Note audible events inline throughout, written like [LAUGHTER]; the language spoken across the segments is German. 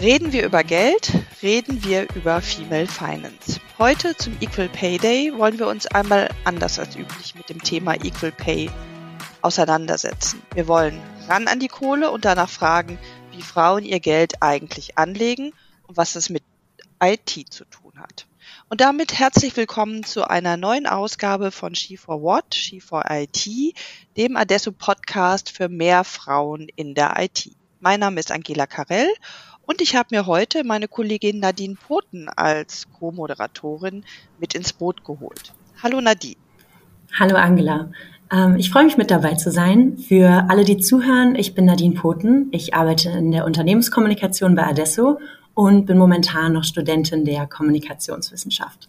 Reden wir über Geld, reden wir über Female Finance. Heute zum Equal Pay Day wollen wir uns einmal anders als üblich mit dem Thema Equal Pay auseinandersetzen. Wir wollen ran an die Kohle und danach fragen, wie Frauen ihr Geld eigentlich anlegen und was es mit IT zu tun hat. Und damit herzlich willkommen zu einer neuen Ausgabe von She for What, She for IT, dem Adesso Podcast für mehr Frauen in der IT. Mein Name ist Angela Karell und ich habe mir heute meine Kollegin Nadine Poten als Co-Moderatorin mit ins Boot geholt. Hallo Nadine. Hallo Angela. Ähm, ich freue mich mit dabei zu sein. Für alle, die zuhören, ich bin Nadine Poten. Ich arbeite in der Unternehmenskommunikation bei Adesso und bin momentan noch Studentin der Kommunikationswissenschaft.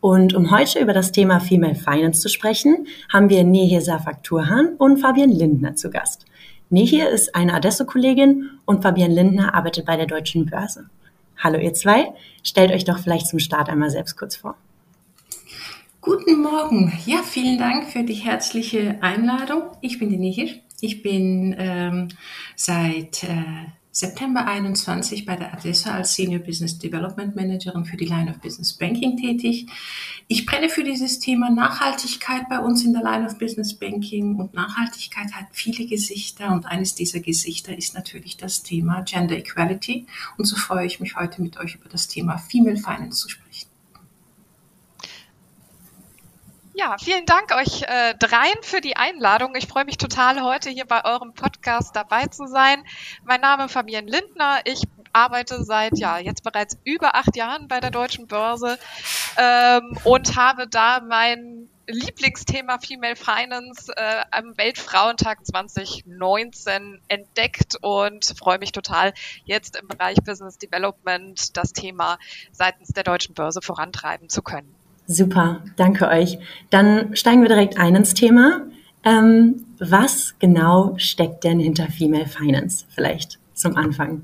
Und um heute über das Thema Female Finance zu sprechen, haben wir Nehir Safak Turhan und Fabian Lindner zu Gast. Nehir ist eine Adesso-Kollegin und Fabian Lindner arbeitet bei der Deutschen Börse. Hallo ihr zwei, stellt euch doch vielleicht zum Start einmal selbst kurz vor. Guten Morgen. Ja, vielen Dank für die herzliche Einladung. Ich bin die Nehir. Ich bin ähm, seit äh, September 21 bei der Adesso als Senior Business Development Managerin für die Line of Business Banking tätig. Ich brenne für dieses Thema Nachhaltigkeit bei uns in der Line of Business Banking und Nachhaltigkeit hat viele Gesichter und eines dieser Gesichter ist natürlich das Thema Gender Equality und so freue ich mich heute mit euch über das Thema Female Finance zu sprechen. Ja, vielen Dank euch äh, dreien für die Einladung. Ich freue mich total, heute hier bei eurem Podcast dabei zu sein. Mein Name ist Fabian Lindner. Ich arbeite seit ja jetzt bereits über acht Jahren bei der Deutschen Börse ähm, und habe da mein Lieblingsthema Female Finance äh, am Weltfrauentag 2019 entdeckt und freue mich total, jetzt im Bereich Business Development das Thema seitens der Deutschen Börse vorantreiben zu können. Super, danke euch. Dann steigen wir direkt ein ins Thema. Ähm, was genau steckt denn hinter Female Finance? Vielleicht zum Anfang.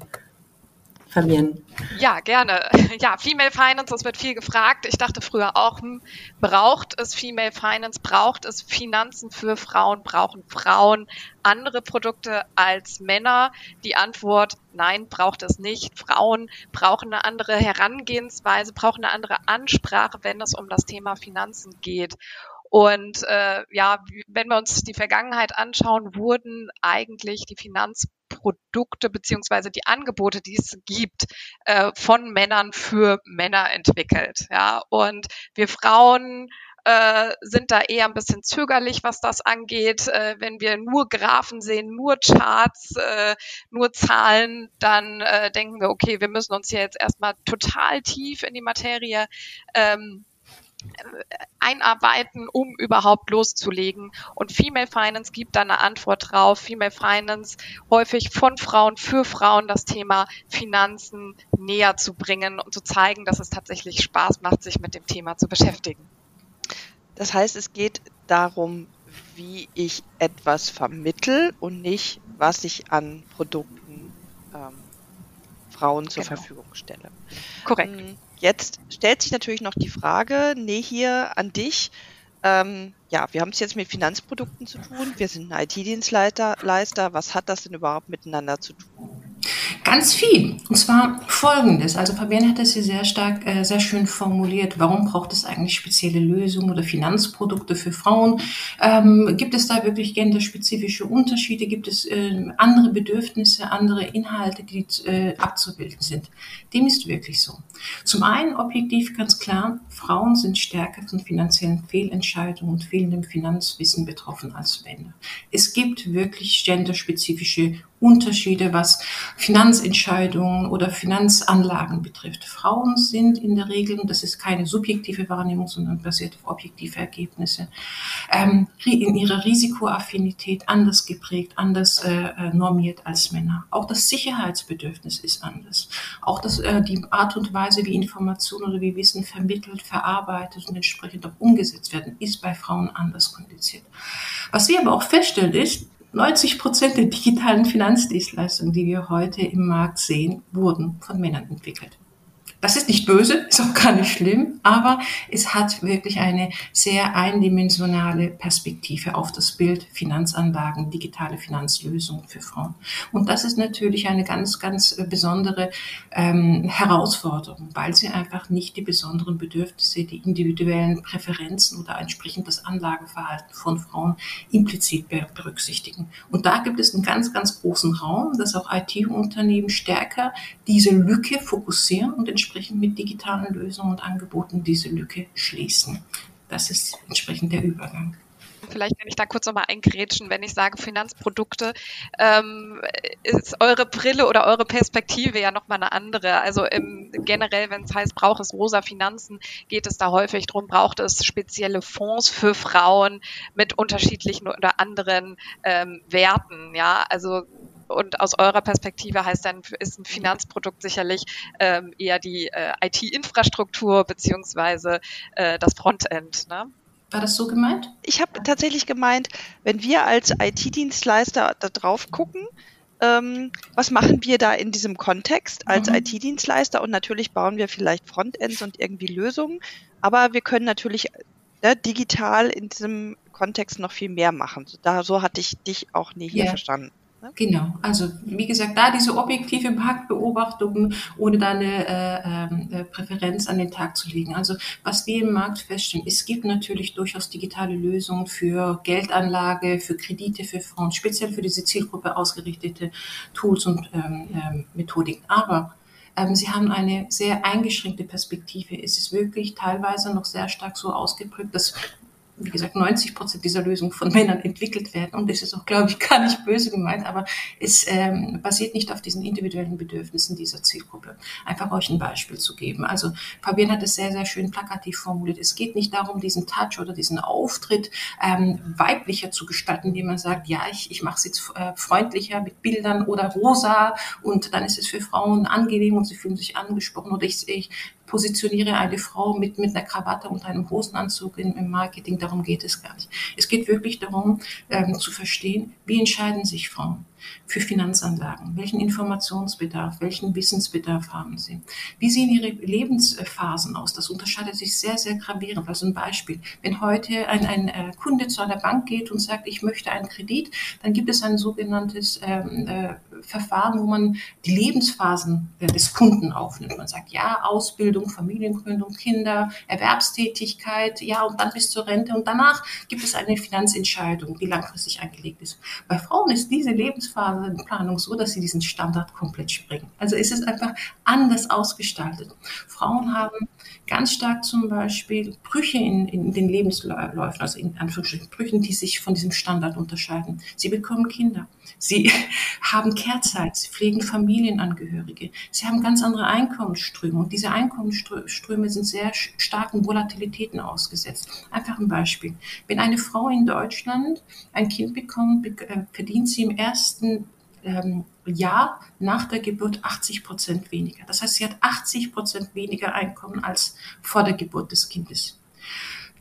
Fabian. Ja, gerne. [LAUGHS] Ja, Female Finance, es wird viel gefragt. Ich dachte früher auch, hm, braucht es Female Finance, braucht es Finanzen für Frauen, brauchen Frauen andere Produkte als Männer? Die Antwort, nein, braucht es nicht. Frauen brauchen eine andere Herangehensweise, brauchen eine andere Ansprache, wenn es um das Thema Finanzen geht. Und äh, ja, wenn wir uns die Vergangenheit anschauen, wurden eigentlich die Finanzprodukte beziehungsweise die Angebote, die es gibt, äh, von Männern für Männer entwickelt. Ja, und wir Frauen äh, sind da eher ein bisschen zögerlich, was das angeht. Äh, wenn wir nur Graphen sehen, nur Charts, äh, nur Zahlen, dann äh, denken wir, okay, wir müssen uns hier jetzt erstmal total tief in die Materie ähm, einarbeiten, um überhaupt loszulegen. Und Female Finance gibt da eine Antwort drauf. Female Finance häufig von Frauen für Frauen das Thema Finanzen näher zu bringen und zu zeigen, dass es tatsächlich Spaß macht, sich mit dem Thema zu beschäftigen. Das heißt, es geht darum, wie ich etwas vermittel und nicht, was ich an Produkten ähm, Frauen zur genau. Verfügung stelle. Korrekt. Ähm, Jetzt stellt sich natürlich noch die Frage, nee, hier an dich. Ähm, ja, wir haben es jetzt mit Finanzprodukten zu tun. Wir sind ein IT-Dienstleister. Was hat das denn überhaupt miteinander zu tun? Ganz viel. Und zwar folgendes. Also Fabienne hat das hier sehr stark, äh, sehr schön formuliert. Warum braucht es eigentlich spezielle Lösungen oder Finanzprodukte für Frauen? Ähm, gibt es da wirklich genderspezifische Unterschiede? Gibt es äh, andere Bedürfnisse, andere Inhalte, die äh, abzubilden sind? Dem ist wirklich so. Zum einen objektiv ganz klar, Frauen sind stärker von finanziellen Fehlentscheidungen und fehlendem Finanzwissen betroffen als Männer. Es gibt wirklich genderspezifische Unterschiede, was Finanzentscheidungen oder Finanzanlagen betrifft. Frauen sind in der Regel, das ist keine subjektive Wahrnehmung, sondern basiert auf objektive Ergebnisse, ähm, in ihrer Risikoaffinität anders geprägt, anders äh, äh, normiert als Männer. Auch das Sicherheitsbedürfnis ist anders. Auch das, äh, die Art und Weise, wie Informationen oder wie Wissen vermittelt, verarbeitet und entsprechend auch umgesetzt werden, ist bei Frauen anders kondiziert. Was wir aber auch feststellen ist, 90 Prozent der digitalen Finanzdienstleistungen, die wir heute im Markt sehen, wurden von Männern entwickelt. Das ist nicht böse, ist auch gar nicht schlimm, aber es hat wirklich eine sehr eindimensionale Perspektive auf das Bild Finanzanlagen, digitale Finanzlösungen für Frauen. Und das ist natürlich eine ganz, ganz besondere ähm, Herausforderung, weil sie einfach nicht die besonderen Bedürfnisse, die individuellen Präferenzen oder entsprechend das Anlageverhalten von Frauen implizit berücksichtigen. Und da gibt es einen ganz, ganz großen Raum, dass auch IT-Unternehmen stärker diese Lücke fokussieren und entsprechend entsprechend mit digitalen Lösungen und Angeboten diese Lücke schließen. Das ist entsprechend der Übergang. Vielleicht kann ich da kurz nochmal eingrätschen, wenn ich sage Finanzprodukte, ähm, ist eure Brille oder eure Perspektive ja nochmal eine andere. Also im, generell, wenn es heißt, braucht es rosa Finanzen, geht es da häufig darum, braucht es spezielle Fonds für Frauen mit unterschiedlichen oder anderen ähm, Werten. Ja, also und aus eurer Perspektive heißt dann, ist ein Finanzprodukt sicherlich ähm, eher die äh, IT-Infrastruktur beziehungsweise äh, das Frontend. Ne? War das so gemeint? Ich habe tatsächlich gemeint, wenn wir als IT-Dienstleister da drauf gucken, ähm, was machen wir da in diesem Kontext als mhm. IT-Dienstleister? Und natürlich bauen wir vielleicht Frontends und irgendwie Lösungen, aber wir können natürlich äh, digital in diesem Kontext noch viel mehr machen. So, da, so hatte ich dich auch nie hier yeah. verstanden. Ne? Genau, also wie gesagt, da diese objektive Marktbeobachtung, ohne da eine äh, ähm, äh, Präferenz an den Tag zu legen. Also was wir im Markt feststellen, es gibt natürlich durchaus digitale Lösungen für Geldanlage, für Kredite für Fonds, speziell für diese Zielgruppe ausgerichtete Tools und ähm, ähm, Methodiken. Aber ähm, Sie haben eine sehr eingeschränkte Perspektive. Es ist wirklich teilweise noch sehr stark so ausgeprägt, dass wie gesagt, 90 Prozent dieser Lösungen von Männern entwickelt werden. Und das ist auch, glaube ich, [LAUGHS] gar nicht böse gemeint, aber es ähm, basiert nicht auf diesen individuellen Bedürfnissen dieser Zielgruppe. Einfach euch ein Beispiel zu geben. Also Fabian hat es sehr, sehr schön plakativ formuliert. Es geht nicht darum, diesen Touch oder diesen Auftritt ähm, weiblicher zu gestalten, indem man sagt, ja, ich, ich mache es jetzt äh, freundlicher mit Bildern oder rosa und dann ist es für Frauen angenehm und sie fühlen sich angesprochen oder ich, ich positioniere eine Frau mit, mit einer Krawatte und einem Hosenanzug im, im Marketing. Darum geht es gar nicht. Es geht wirklich darum, ähm, zu verstehen, wie entscheiden sich Frauen für Finanzanlagen? Welchen Informationsbedarf, welchen Wissensbedarf haben sie? Wie sehen ihre Lebensphasen aus? Das unterscheidet sich sehr, sehr gravierend. Also ein Beispiel. Wenn heute ein, ein äh, Kunde zu einer Bank geht und sagt, ich möchte einen Kredit, dann gibt es ein sogenanntes ähm, äh, Verfahren, wo man die Lebensphasen äh, des Kunden aufnimmt. Man sagt, ja, Ausbildung, Familiengründung, Kinder, Erwerbstätigkeit, ja, und dann bis zur Rente. Und danach gibt es eine Finanzentscheidung, die langfristig angelegt ist. Bei Frauen ist diese Lebensphasenplanung so, dass sie diesen Standard komplett springen. Also ist es einfach anders ausgestaltet. Frauen haben ganz stark zum Beispiel Brüche in, in den Lebensläufen, also in Anführungsstrichen Brüchen, die sich von diesem Standard unterscheiden. Sie bekommen Kinder. Sie [LAUGHS] haben Kehrzeit, sie pflegen Familienangehörige, sie haben ganz andere Einkommensströme und diese Einkommensströme sind sehr starken Volatilitäten ausgesetzt. Einfach ein Beispiel. Wenn eine Frau in Deutschland ein Kind bekommt, äh, verdient sie im ersten ähm, Jahr nach der Geburt 80 Prozent weniger. Das heißt, sie hat 80 Prozent weniger Einkommen als vor der Geburt des Kindes.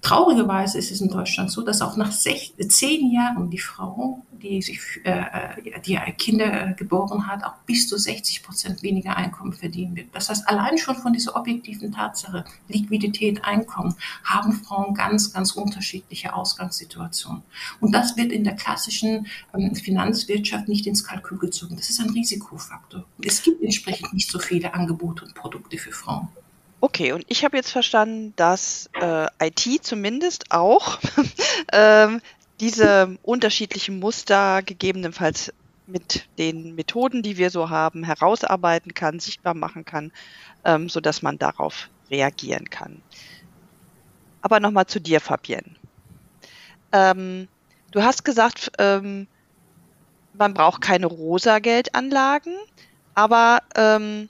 Traurigerweise ist es in Deutschland so, dass auch nach sech, zehn Jahren die Frau, die sich, äh, die Kinder äh, geboren hat, auch bis zu 60 Prozent weniger Einkommen verdienen wird. Das heißt, allein schon von dieser objektiven Tatsache, Liquidität, Einkommen, haben Frauen ganz, ganz unterschiedliche Ausgangssituationen. Und das wird in der klassischen ähm, Finanzwirtschaft nicht ins Kalkül gezogen. Das ist ein Risikofaktor. Es gibt entsprechend nicht so viele Angebote und Produkte für Frauen. Okay, und ich habe jetzt verstanden, dass äh, IT zumindest auch [LAUGHS] ähm, diese unterschiedlichen Muster gegebenenfalls mit den Methoden, die wir so haben, herausarbeiten kann, sichtbar machen kann, ähm, so dass man darauf reagieren kann. Aber nochmal zu dir, Fabienne. Ähm, du hast gesagt, ähm, man braucht keine rosa Geldanlagen, aber ähm,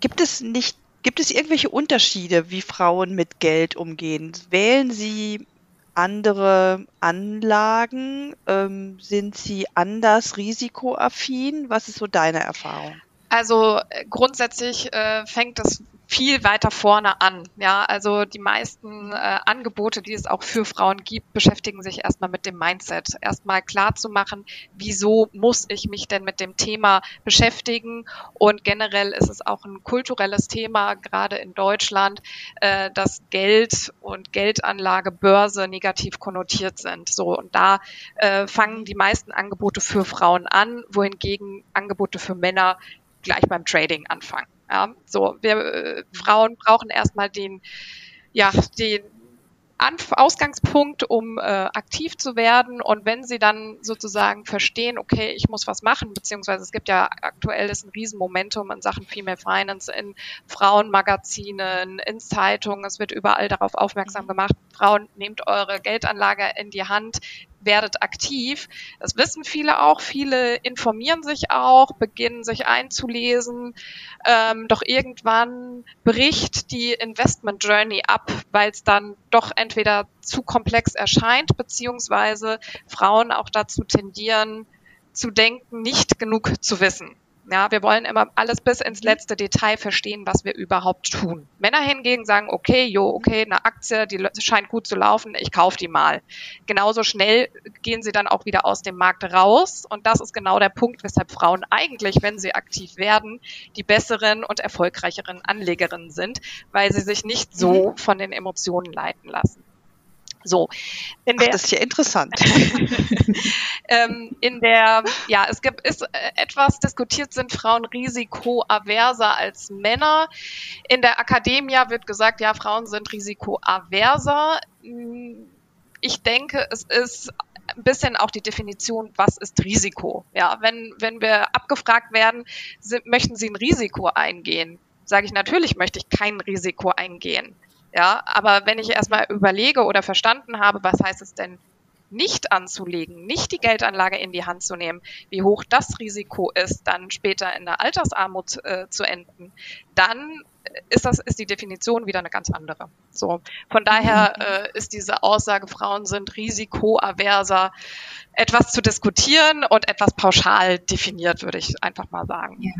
gibt es nicht Gibt es irgendwelche Unterschiede, wie Frauen mit Geld umgehen? Wählen sie andere Anlagen? Ähm, sind sie anders risikoaffin? Was ist so deine Erfahrung? Also äh, grundsätzlich äh, fängt es viel weiter vorne an. Ja, also die meisten äh, Angebote, die es auch für Frauen gibt, beschäftigen sich erstmal mit dem Mindset. Erstmal klar zu machen, wieso muss ich mich denn mit dem Thema beschäftigen? Und generell ist es auch ein kulturelles Thema, gerade in Deutschland, äh, dass Geld und Geldanlage, Börse negativ konnotiert sind. So und da äh, fangen die meisten Angebote für Frauen an, wohingegen Angebote für Männer gleich beim Trading anfangen. Ja, so, wir äh, Frauen brauchen erstmal den, ja, den Anf Ausgangspunkt, um äh, aktiv zu werden. Und wenn sie dann sozusagen verstehen, okay, ich muss was machen, beziehungsweise es gibt ja aktuell ist ein Riesenmomentum in Sachen Female Finance in Frauenmagazinen, in Zeitungen, es wird überall darauf aufmerksam gemacht, Frauen, nehmt eure Geldanlage in die Hand, werdet aktiv. Das wissen viele auch. Viele informieren sich auch, beginnen sich einzulesen. Ähm, doch irgendwann bricht die Investment Journey ab, weil es dann doch entweder zu komplex erscheint, beziehungsweise Frauen auch dazu tendieren, zu denken, nicht genug zu wissen. Ja, wir wollen immer alles bis ins letzte Detail verstehen, was wir überhaupt tun. Männer hingegen sagen, okay, jo, okay, eine Aktie, die scheint gut zu laufen, ich kaufe die mal. Genauso schnell gehen sie dann auch wieder aus dem Markt raus. Und das ist genau der Punkt, weshalb Frauen eigentlich, wenn sie aktiv werden, die besseren und erfolgreicheren Anlegerinnen sind, weil sie sich nicht so mhm. von den Emotionen leiten lassen. So. In der, Ach, das ist ja interessant. [LAUGHS] ähm, in der, ja, es gibt, ist äh, etwas diskutiert, sind Frauen risikoaverser als Männer. In der Akademie wird gesagt, ja, Frauen sind risikoaverser. Hm, ich denke, es ist ein bisschen auch die Definition, was ist Risiko? Ja, wenn, wenn wir abgefragt werden, sind, möchten Sie ein Risiko eingehen? Sage ich, natürlich möchte ich kein Risiko eingehen. Ja, aber wenn ich erstmal überlege oder verstanden habe, was heißt es denn nicht anzulegen, nicht die Geldanlage in die Hand zu nehmen, wie hoch das Risiko ist, dann später in der Altersarmut äh, zu enden, dann ist das ist die Definition wieder eine ganz andere. So von daher mhm. äh, ist diese Aussage, Frauen sind risikoaverser, etwas zu diskutieren und etwas pauschal definiert, würde ich einfach mal sagen. Ja.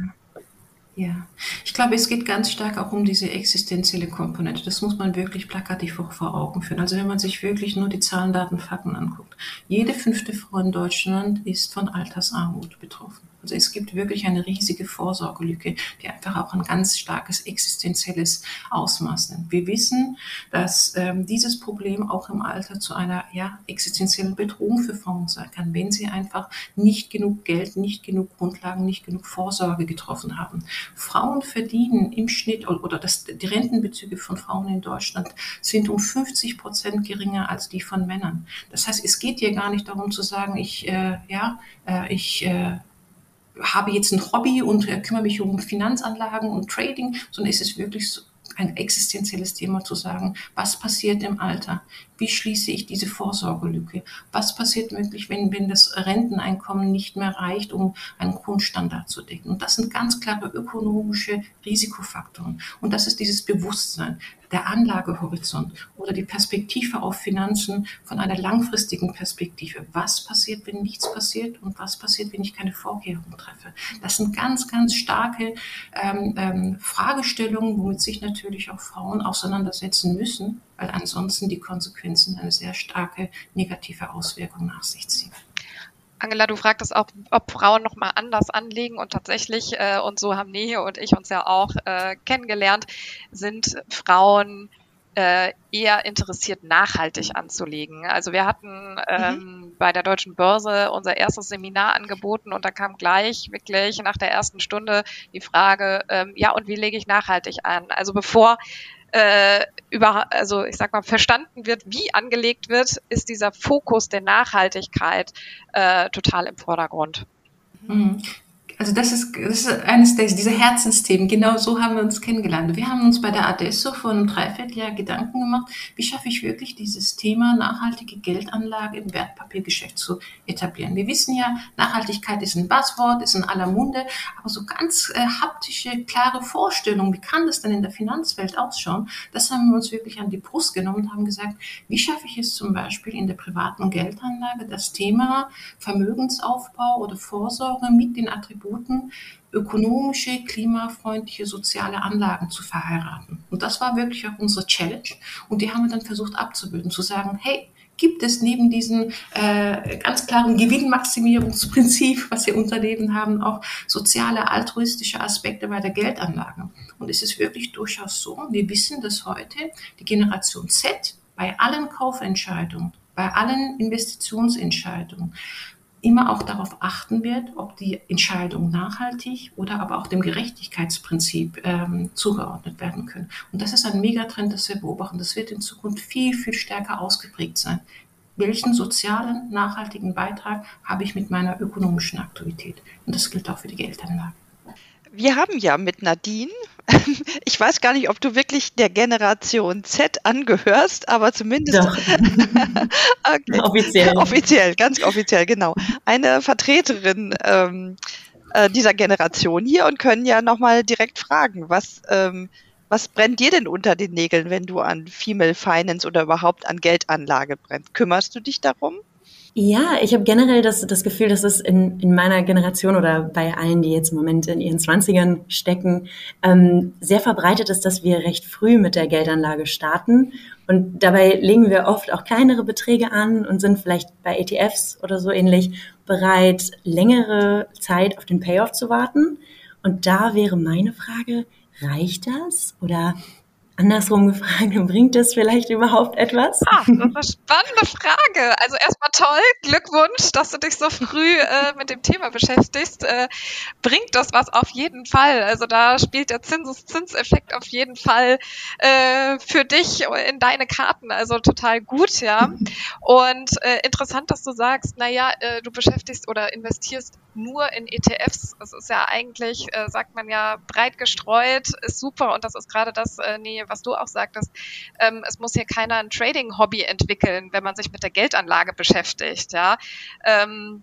Ja, ich glaube, es geht ganz stark auch um diese existenzielle Komponente. Das muss man wirklich plakativ auch vor Augen führen. Also wenn man sich wirklich nur die Zahlen, Daten, Fakten anguckt. Jede fünfte Frau in Deutschland ist von Altersarmut betroffen. Also es gibt wirklich eine riesige Vorsorgelücke, die einfach auch ein ganz starkes existenzielles Ausmaß nimmt. Wir wissen, dass ähm, dieses Problem auch im Alter zu einer ja, existenziellen Bedrohung für Frauen sein kann, wenn sie einfach nicht genug Geld, nicht genug Grundlagen, nicht genug Vorsorge getroffen haben. Frauen verdienen im Schnitt oder das, die Rentenbezüge von Frauen in Deutschland sind um 50 Prozent geringer als die von Männern. Das heißt, es geht hier gar nicht darum zu sagen, ich, äh, ja, äh, ich äh, habe jetzt ein Hobby und äh, kümmere mich um Finanzanlagen und Trading, sondern es ist wirklich so ein existenzielles Thema zu sagen, was passiert im Alter? Wie schließe ich diese Vorsorgelücke? Was passiert wirklich, wenn, wenn das Renteneinkommen nicht mehr reicht, um einen Grundstandard zu decken? Und das sind ganz klare ökonomische Risikofaktoren. Und das ist dieses Bewusstsein der Anlagehorizont oder die Perspektive auf Finanzen von einer langfristigen Perspektive. Was passiert, wenn nichts passiert und was passiert, wenn ich keine Vorkehrungen treffe? Das sind ganz, ganz starke ähm, ähm, Fragestellungen, womit sich natürlich auch Frauen auseinandersetzen müssen, weil ansonsten die Konsequenzen eine sehr starke negative Auswirkung nach sich ziehen. Angela, du fragtest auch, ob Frauen noch mal anders anlegen und tatsächlich, äh, und so haben Nehe und ich uns ja auch äh, kennengelernt, sind Frauen äh, eher interessiert, nachhaltig anzulegen. Also wir hatten ähm, mhm. bei der Deutschen Börse unser erstes Seminar angeboten und da kam gleich wirklich nach der ersten Stunde die Frage, ähm, ja, und wie lege ich nachhaltig an? Also bevor äh, über, also ich sag mal, verstanden wird, wie angelegt wird, ist dieser Fokus der Nachhaltigkeit äh, total im Vordergrund. Mhm. Also das ist, das ist eines der, dieser Herzensthemen. Genau so haben wir uns kennengelernt. Wir haben uns bei der Adesso vor einem Dreivierteljahr Gedanken gemacht, wie schaffe ich wirklich dieses Thema nachhaltige Geldanlage im Wertpapiergeschäft zu etablieren. Wir wissen ja, Nachhaltigkeit ist ein Buzzword, ist in aller Munde, aber so ganz äh, haptische, klare Vorstellungen, wie kann das denn in der Finanzwelt ausschauen, das haben wir uns wirklich an die Brust genommen und haben gesagt, wie schaffe ich es zum Beispiel in der privaten Geldanlage, das Thema Vermögensaufbau oder Vorsorge mit den Attributen Attributen ökonomische, klimafreundliche, soziale Anlagen zu verheiraten. Und das war wirklich auch unsere Challenge. Und die haben wir dann versucht abzubilden, zu sagen, hey, gibt es neben diesem äh, ganz klaren Gewinnmaximierungsprinzip, was wir Unternehmen haben, auch soziale, altruistische Aspekte bei der Geldanlage. Und es ist wirklich durchaus so, wir wissen, dass heute die Generation Z bei allen Kaufentscheidungen, bei allen Investitionsentscheidungen immer auch darauf achten wird, ob die Entscheidungen nachhaltig oder aber auch dem Gerechtigkeitsprinzip ähm, zugeordnet werden können. Und das ist ein Megatrend, das wir beobachten. Das wird in Zukunft viel, viel stärker ausgeprägt sein. Welchen sozialen, nachhaltigen Beitrag habe ich mit meiner ökonomischen Aktivität? Und das gilt auch für die Geldanlage. Wir haben ja mit Nadine, [LAUGHS] ich weiß gar nicht, ob du wirklich der Generation Z angehörst, aber zumindest [LAUGHS] okay. offiziell. Offiziell, ganz offiziell, genau. Eine Vertreterin ähm, äh, dieser Generation hier und können ja nochmal direkt fragen, was, ähm, was brennt dir denn unter den Nägeln, wenn du an Female Finance oder überhaupt an Geldanlage brennst? Kümmerst du dich darum? Ja, ich habe generell das, das Gefühl, dass es in, in meiner Generation oder bei allen, die jetzt im Moment in ihren Zwanzigern stecken, ähm, sehr verbreitet ist, dass wir recht früh mit der Geldanlage starten. Und dabei legen wir oft auch kleinere Beträge an und sind vielleicht bei ETFs oder so ähnlich bereit, längere Zeit auf den Payoff zu warten. Und da wäre meine Frage, reicht das? Oder Andersrum gefragt, [LAUGHS] bringt das vielleicht überhaupt etwas? Ah, das ist eine spannende Frage. Also erstmal toll, Glückwunsch, dass du dich so früh äh, mit dem Thema beschäftigst. Äh, bringt das was auf jeden Fall. Also da spielt der Zinseszinseffekt auf jeden Fall äh, für dich in deine Karten. Also total gut, ja. Und äh, interessant, dass du sagst, naja, äh, du beschäftigst oder investierst nur in ETFs. Das ist ja eigentlich, äh, sagt man ja, breit gestreut, ist super und das ist gerade das, äh, nee, was du auch sagtest, ähm, es muss hier keiner ein Trading-Hobby entwickeln, wenn man sich mit der Geldanlage beschäftigt, ja. Ähm,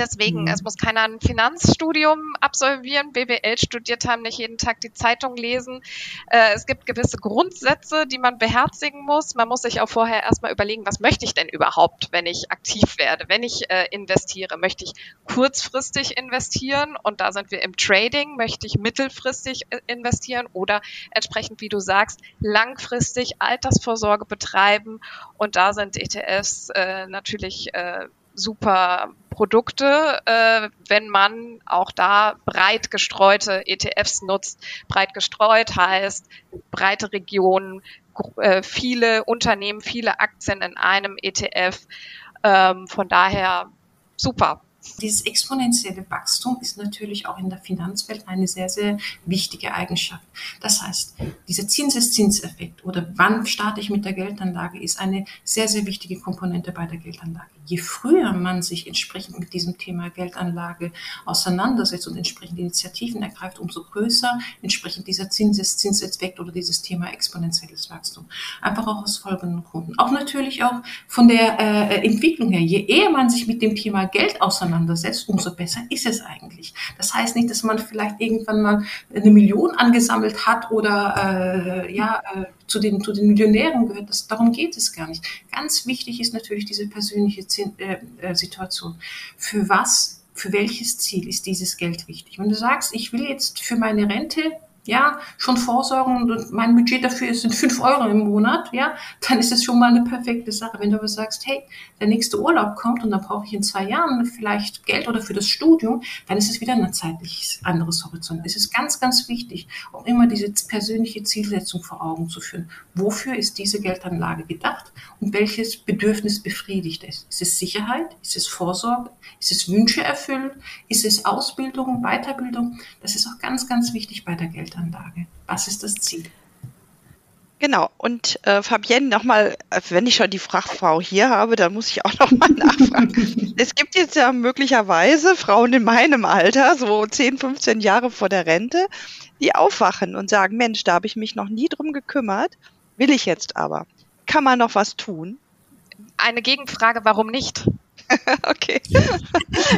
Deswegen, mhm. es muss keiner ein Finanzstudium absolvieren, BWL studiert haben, nicht jeden Tag die Zeitung lesen. Äh, es gibt gewisse Grundsätze, die man beherzigen muss. Man muss sich auch vorher erstmal überlegen, was möchte ich denn überhaupt, wenn ich aktiv werde, wenn ich äh, investiere. Möchte ich kurzfristig investieren und da sind wir im Trading, möchte ich mittelfristig äh, investieren oder entsprechend, wie du sagst, langfristig Altersvorsorge betreiben und da sind ETFs äh, natürlich äh, super Produkte, äh, wenn man auch da breit gestreute ETFs nutzt. Breit gestreut heißt breite Regionen, äh, viele Unternehmen, viele Aktien in einem ETF. Ähm, von daher super. Dieses exponentielle Wachstum ist natürlich auch in der Finanzwelt eine sehr, sehr wichtige Eigenschaft. Das heißt, dieser Zinseszinseffekt oder wann starte ich mit der Geldanlage ist eine sehr, sehr wichtige Komponente bei der Geldanlage. Je früher man sich entsprechend mit diesem Thema Geldanlage auseinandersetzt und entsprechende Initiativen ergreift, umso größer entsprechend dieser Zinseszinseffekt oder dieses Thema exponentielles Wachstum. Einfach auch aus folgenden Gründen. Auch natürlich auch von der äh, Entwicklung her. Je eher man sich mit dem Thema Geld auseinandersetzt, auseinandersetzt, umso besser ist es eigentlich. Das heißt nicht, dass man vielleicht irgendwann mal eine Million angesammelt hat oder äh, ja äh, zu den zu den Millionären gehört. Das, darum geht es gar nicht. Ganz wichtig ist natürlich diese persönliche äh, äh, Situation. Für was, für welches Ziel ist dieses Geld wichtig? Wenn du sagst, ich will jetzt für meine Rente ja, schon vorsorgen und mein Budget dafür sind fünf Euro im Monat, ja, dann ist es schon mal eine perfekte Sache. Wenn du aber sagst, hey, der nächste Urlaub kommt und dann brauche ich in zwei Jahren vielleicht Geld oder für das Studium, dann ist es wieder ein zeitlich anderes Horizont. Es ist ganz, ganz wichtig, auch immer diese persönliche Zielsetzung vor Augen zu führen. Wofür ist diese Geldanlage gedacht und welches Bedürfnis befriedigt es? Ist es Sicherheit? Ist es Vorsorge? Ist es Wünsche erfüllen? Ist es Ausbildung, Weiterbildung? Das ist auch ganz, ganz wichtig bei der Geld. Geldanlage? Was ist das Ziel? Genau. Und äh, Fabienne, nochmal, äh, wenn ich schon die Fachfrau hier habe, dann muss ich auch nochmal [LAUGHS] nachfragen. es gibt jetzt ja möglicherweise Frauen in meinem Alter, so 10, 15 Jahre vor der Rente, die aufwachen und sagen, Mensch, da habe ich mich noch nie drum gekümmert, will ich jetzt aber. Kann man noch was tun? Eine Gegenfrage, warum nicht? [LAUGHS] okay.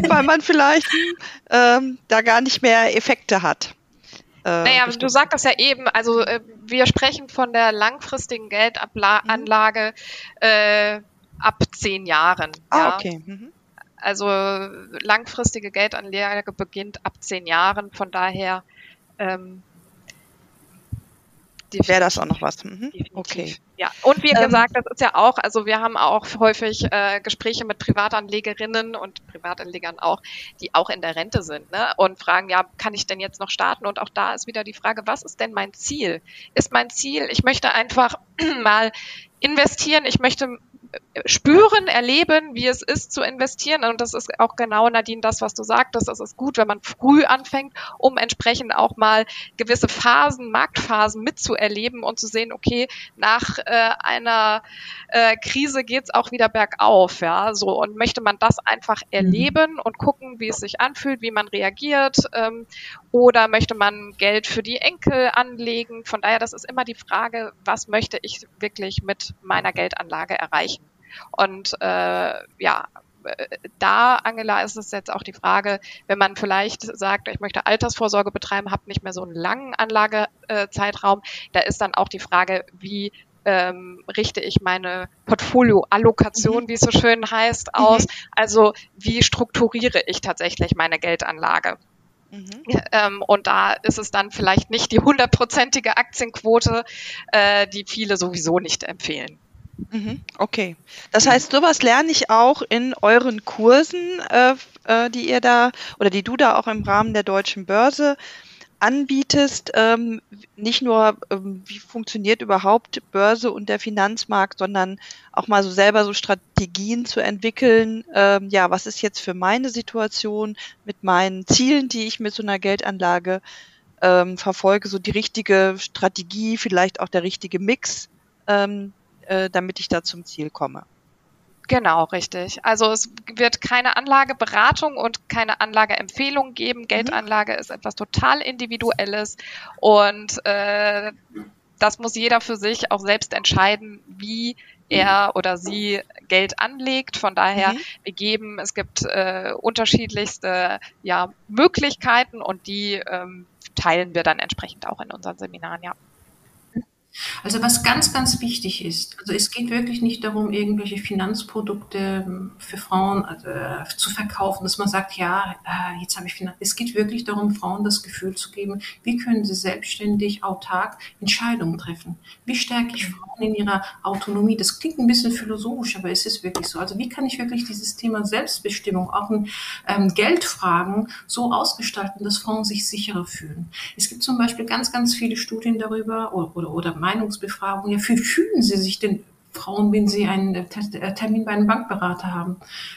Weil man vielleicht ähm, da gar nicht mehr Effekte hat. Äh, naja, du sagtest ja eben, also äh, wir sprechen von der langfristigen Geldanlage mhm. äh, ab zehn Jahren. Ah, ja. okay. Mhm. also langfristige Geldanlage beginnt ab zehn Jahren. Von daher ähm, wäre das auch noch was. Mhm. Okay. Ja, und wie ähm, gesagt, das ist ja auch, also wir haben auch häufig äh, Gespräche mit Privatanlegerinnen und Privatanlegern auch, die auch in der Rente sind ne? und fragen, ja, kann ich denn jetzt noch starten? Und auch da ist wieder die Frage, was ist denn mein Ziel? Ist mein Ziel, ich möchte einfach [CLEARS THROAT] mal investieren, ich möchte spüren, erleben, wie es ist zu investieren. Und das ist auch genau, Nadine, das, was du sagtest. Das ist gut, wenn man früh anfängt, um entsprechend auch mal gewisse Phasen, Marktphasen mitzuerleben und zu sehen, okay, nach äh, einer äh, Krise geht's auch wieder bergauf, ja, so. Und möchte man das einfach mhm. erleben und gucken, wie es sich anfühlt, wie man reagiert, ähm, oder möchte man Geld für die Enkel anlegen? Von daher, das ist immer die Frage, was möchte ich wirklich mit meiner Geldanlage erreichen? Und äh, ja, da, Angela, ist es jetzt auch die Frage, wenn man vielleicht sagt, ich möchte Altersvorsorge betreiben, habe nicht mehr so einen langen Anlagezeitraum, da ist dann auch die Frage, wie ähm, richte ich meine Portfolioallokation, mhm. wie es so schön heißt, mhm. aus. Mhm. Also wie strukturiere ich tatsächlich meine Geldanlage? Mhm. Ähm, und da ist es dann vielleicht nicht die hundertprozentige Aktienquote, äh, die viele sowieso nicht empfehlen. Mhm. Okay. Das heißt, sowas lerne ich auch in euren Kursen, äh, äh, die ihr da oder die du da auch im Rahmen der deutschen Börse anbietest. Ähm, nicht nur, ähm, wie funktioniert überhaupt Börse und der Finanzmarkt, sondern auch mal so selber so Strategien zu entwickeln. Ähm, ja, was ist jetzt für meine Situation mit meinen Zielen, die ich mit so einer Geldanlage ähm, verfolge, so die richtige Strategie, vielleicht auch der richtige Mix, ähm, äh, damit ich da zum Ziel komme. Genau, richtig. Also es wird keine Anlageberatung und keine Anlageempfehlung geben. Mhm. Geldanlage ist etwas total Individuelles und äh, das muss jeder für sich auch selbst entscheiden, wie er oder sie Geld anlegt. Von daher, mhm. wir geben, es gibt äh, unterschiedlichste ja, Möglichkeiten und die ähm, teilen wir dann entsprechend auch in unseren Seminaren, ja. Also was ganz, ganz wichtig ist, also es geht wirklich nicht darum, irgendwelche Finanzprodukte ähm, für Frauen äh, zu verkaufen, dass man sagt, ja, äh, jetzt habe ich Finanz. Es geht wirklich darum, Frauen das Gefühl zu geben, wie können sie selbstständig, autark Entscheidungen treffen? Wie stärke ich Frauen in ihrer Autonomie? Das klingt ein bisschen philosophisch, aber es ist wirklich so. Also wie kann ich wirklich dieses Thema Selbstbestimmung, auch in ähm, Geldfragen so ausgestalten, dass Frauen sich sicherer fühlen? Es gibt zum Beispiel ganz, ganz viele Studien darüber oder, oder, oder Meinungsbefragung, ja, wie fühlen Sie sich denn Frauen, wenn sie einen äh, äh, Termin bei einem Bankberater haben.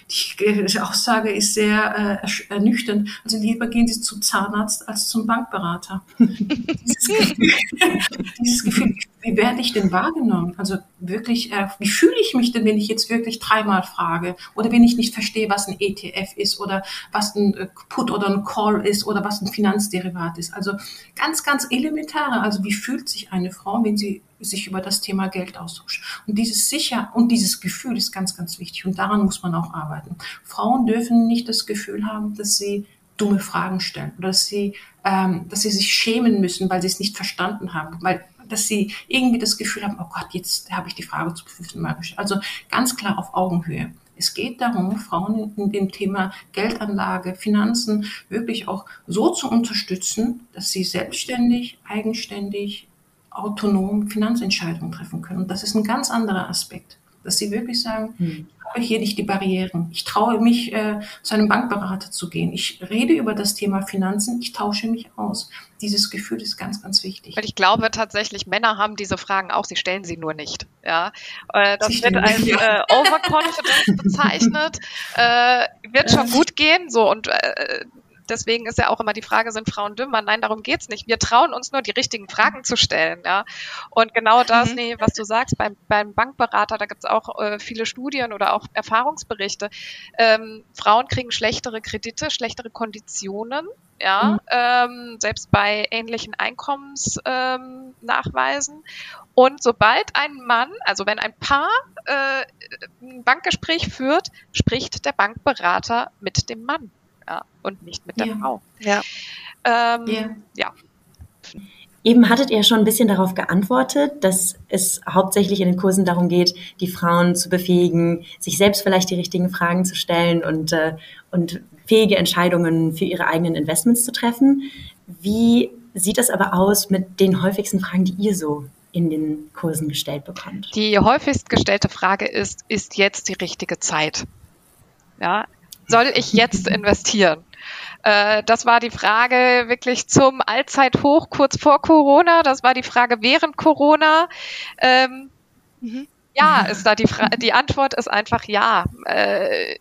Die Aussage ist sehr äh, ernüchternd. Also lieber gehen Sie zum Zahnarzt als zum Bankberater. [LAUGHS] dieses, Gefühl, [LAUGHS] dieses Gefühl, wie werde ich denn wahrgenommen? Also wirklich, äh, wie fühle ich mich denn, wenn ich jetzt wirklich dreimal frage oder wenn ich nicht verstehe, was ein ETF ist oder was ein äh, Put oder ein Call ist oder was ein Finanzderivat ist. Also ganz, ganz elementare. Also wie fühlt sich eine Frau, wenn sie sich über das Thema Geld austauscht. Und dieses sicher und dieses Gefühl ist ganz, ganz wichtig. Und daran muss man auch arbeiten. Frauen dürfen nicht das Gefühl haben, dass sie dumme Fragen stellen oder dass sie, ähm, dass sie sich schämen müssen, weil sie es nicht verstanden haben, weil dass sie irgendwie das Gefühl haben, oh Gott, jetzt habe ich die Frage zu fünften Mal gestellt. Also ganz klar auf Augenhöhe. Es geht darum, Frauen in dem Thema Geldanlage, Finanzen wirklich auch so zu unterstützen, dass sie selbstständig, eigenständig, autonom Finanzentscheidungen treffen können. Und das ist ein ganz anderer Aspekt, dass sie wirklich sagen, hm. Ich habe hier nicht die Barrieren. Ich traue mich, äh, zu einem Bankberater zu gehen. Ich rede über das Thema Finanzen, ich tausche mich aus. Dieses Gefühl ist ganz, ganz wichtig. Weil ich glaube tatsächlich, Männer haben diese Fragen auch, sie stellen sie nur nicht. Ja, äh, das wird als äh, Overconfidence bezeichnet. Äh, wird schon gut gehen, so und äh, deswegen ist ja auch immer die Frage, sind Frauen dümmer? Nein, darum geht's nicht. Wir trauen uns nur, die richtigen Fragen zu stellen. Ja? Und genau das, mhm. nee, was du sagst, beim, beim Bankberater, da gibt's auch äh, viele Studien oder auch Erfahrungsberichte. Ähm, Frauen kriegen schlechtere Kredite, schlechtere Konditionen, ja, mhm. ähm, selbst bei ähnlichen Einkommensnachweisen. Ähm, und sobald ein Mann, also wenn ein Paar äh, ein Bankgespräch führt, spricht der Bankberater mit dem Mann ja, und nicht mit der ja. Frau. Ja. Ähm, ja. ja. Eben hattet ihr schon ein bisschen darauf geantwortet, dass es hauptsächlich in den Kursen darum geht, die Frauen zu befähigen, sich selbst vielleicht die richtigen Fragen zu stellen und, äh, und fähige Entscheidungen für ihre eigenen Investments zu treffen. Wie sieht das aber aus mit den häufigsten Fragen, die ihr so in den Kursen gestellt bekommt? Die häufigst gestellte Frage ist, ist jetzt die richtige Zeit? Ja, soll ich jetzt investieren? Äh, das war die Frage wirklich zum Allzeithoch kurz vor Corona. Das war die Frage während Corona. Ähm, mhm. Ja, ist da die Frage. Die Antwort ist einfach ja. Äh,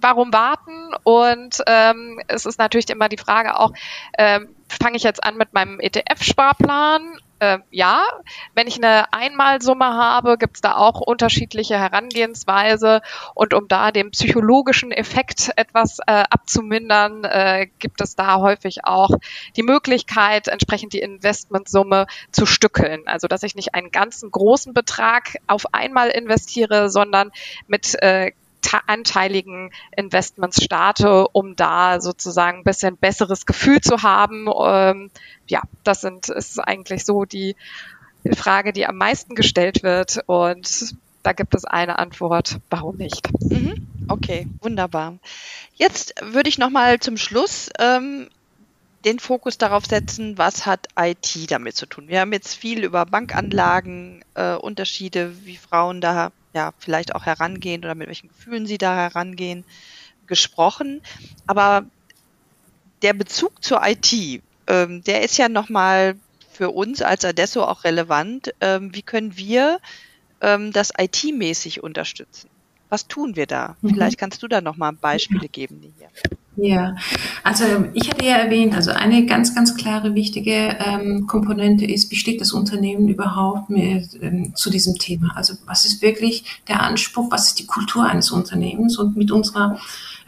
warum warten? Und ähm, es ist natürlich immer die Frage auch, ähm, fange ich jetzt an mit meinem ETF-Sparplan äh, ja, wenn ich eine Einmalsumme habe, gibt es da auch unterschiedliche Herangehensweise. Und um da den psychologischen Effekt etwas äh, abzumindern, äh, gibt es da häufig auch die Möglichkeit, entsprechend die Investmentsumme zu stückeln. Also dass ich nicht einen ganzen großen Betrag auf einmal investiere, sondern mit äh, anteiligen Investments starte, um da sozusagen ein bisschen besseres Gefühl zu haben. Ähm, ja, das sind, ist eigentlich so die Frage, die am meisten gestellt wird und da gibt es eine Antwort, warum nicht. Mhm. Okay, wunderbar. Jetzt würde ich nochmal zum Schluss ähm, den Fokus darauf setzen, was hat IT damit zu tun. Wir haben jetzt viel über Bankanlagen, äh, Unterschiede, wie Frauen da ja vielleicht auch herangehen oder mit welchen Gefühlen sie da herangehen, gesprochen. Aber der Bezug zur IT, ähm, der ist ja nochmal für uns als Adesso auch relevant. Ähm, wie können wir ähm, das IT-mäßig unterstützen? Was tun wir da? Mhm. Vielleicht kannst du da nochmal Beispiele geben, Linia. Ja, also ich hatte ja erwähnt, also eine ganz, ganz klare wichtige ähm, Komponente ist, wie steht das Unternehmen überhaupt mit, ähm, zu diesem Thema? Also was ist wirklich der Anspruch, was ist die Kultur eines Unternehmens? Und mit unserer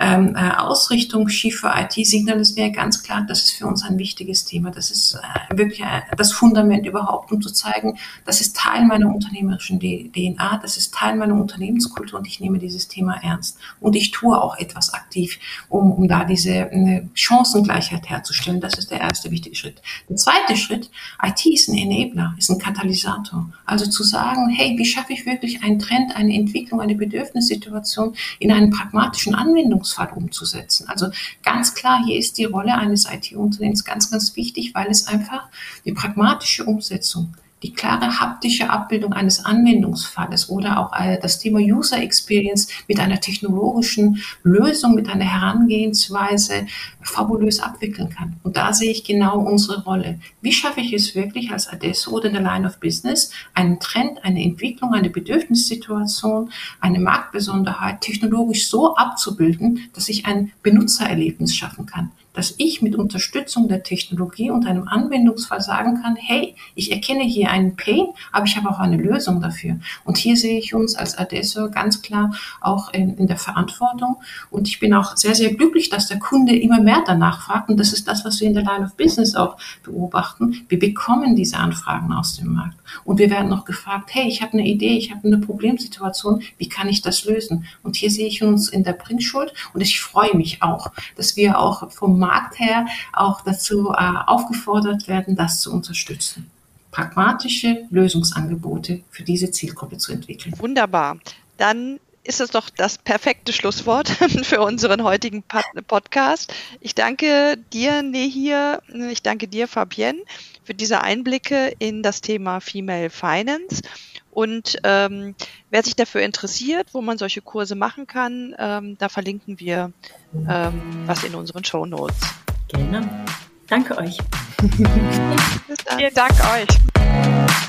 ähm, äh, Ausrichtung Schiefer IT signalisieren wir ganz klar, das ist für uns ein wichtiges Thema. Das ist äh, wirklich äh, das Fundament überhaupt, um zu zeigen, das ist Teil meiner unternehmerischen DNA, das ist Teil meiner Unternehmenskultur und ich nehme dieses Thema ernst. Und ich tue auch etwas aktiv, um, um da diese Chancengleichheit herzustellen. Das ist der erste wichtige Schritt. Der zweite Schritt, IT ist ein Enabler, ist ein Katalysator. Also zu sagen, hey, wie schaffe ich wirklich einen Trend, eine Entwicklung, eine Bedürfnissituation in einen pragmatischen Anwendungs Anwendungsfall umzusetzen. Also ganz klar, hier ist die Rolle eines IT-Unternehmens ganz, ganz wichtig, weil es einfach die pragmatische Umsetzung die klare haptische Abbildung eines Anwendungsfalles oder auch äh, das Thema User Experience mit einer technologischen Lösung, mit einer Herangehensweise fabulös abwickeln kann. Und da sehe ich genau unsere Rolle. Wie schaffe ich es wirklich als Adesso oder in der Line of Business, einen Trend, eine Entwicklung, eine Bedürfnissituation, eine Marktbesonderheit technologisch so abzubilden, dass ich ein Benutzererlebnis schaffen kann dass ich mit Unterstützung der Technologie und einem Anwendungsfall sagen kann, hey, ich erkenne hier einen Pain, aber ich habe auch eine Lösung dafür. Und hier sehe ich uns als Adesso ganz klar auch in, in der Verantwortung. Und ich bin auch sehr, sehr glücklich, dass der Kunde immer mehr danach fragt. Und das ist das, was wir in der Line of Business auch beobachten. Wir bekommen diese Anfragen aus dem Markt. Und wir werden noch gefragt, hey, ich habe eine Idee, ich habe eine Problemsituation, wie kann ich das lösen? Und hier sehe ich uns in der Bringschuld und ich freue mich auch, dass wir auch vom Markt her auch dazu äh, aufgefordert werden, das zu unterstützen. Pragmatische Lösungsangebote für diese Zielgruppe zu entwickeln. Wunderbar. Dann ist es doch das perfekte Schlusswort [LAUGHS] für unseren heutigen Podcast. Ich danke dir, Nehir, ich danke dir, Fabienne, für diese Einblicke in das Thema Female Finance. Und ähm, wer sich dafür interessiert, wo man solche Kurse machen kann, ähm, da verlinken wir ähm, was in unseren Show Notes. Gerne. Danke euch. Vielen Dank euch.